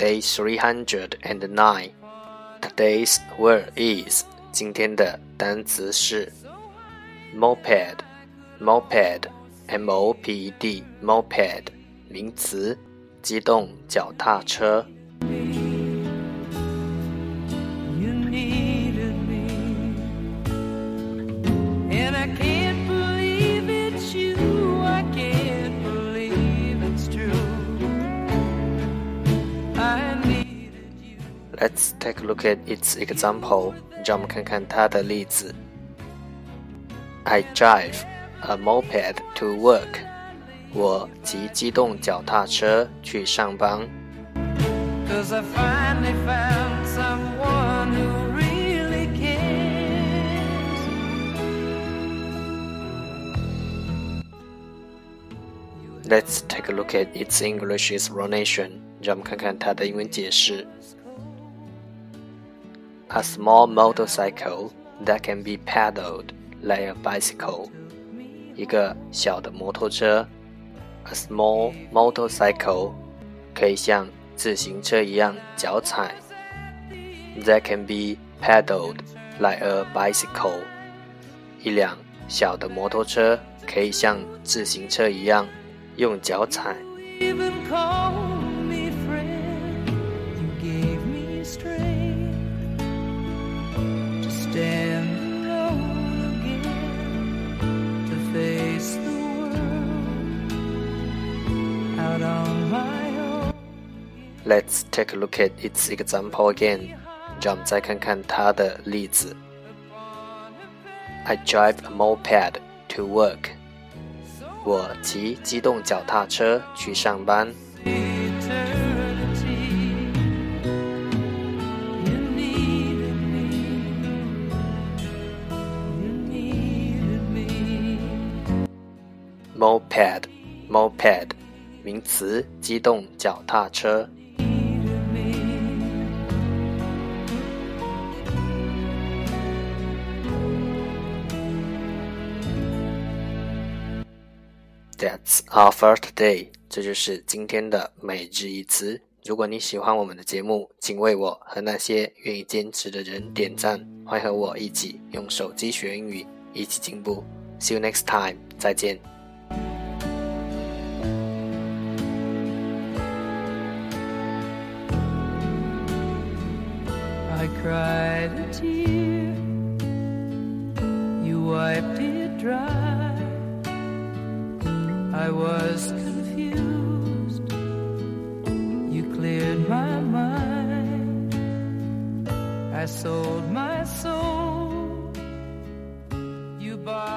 Day three hundred and nine. Today's word is 今天的单词是 moped, moped, m-o-p-e-d, moped 名词，机动脚踏车。 Let's take a look at its example. 让我们看看它的例子。I drive a moped to work. 我骑机动脚踏车去上班。Cause I finally found someone who really cares. Let's take a look at its English explanation. 让我们看看它的英文解释。 a small motorcycle that can be paddled like a bicycle. 一个小的摩托车，a small motorcycle 可以像自行车一样脚踩。That can be paddled like a bicycle. 一辆小的摩托车可以像自行车一样用脚踩。 Let's take a look at its example again. 让我们再看看它的例子。I drive a moped to work. 我骑机动脚踏车去上班。Moped, moped， 名词，机动脚踏车。That's our first day。这就是今天的每日一词。如果你喜欢我们的节目，请为我和那些愿意坚持的人点赞。欢迎和我一起用手机学英语，一起进步。See you next time。再见。cried a tear. You wiped it dry. I was confused. You cleared my mind. I sold my soul. You bought.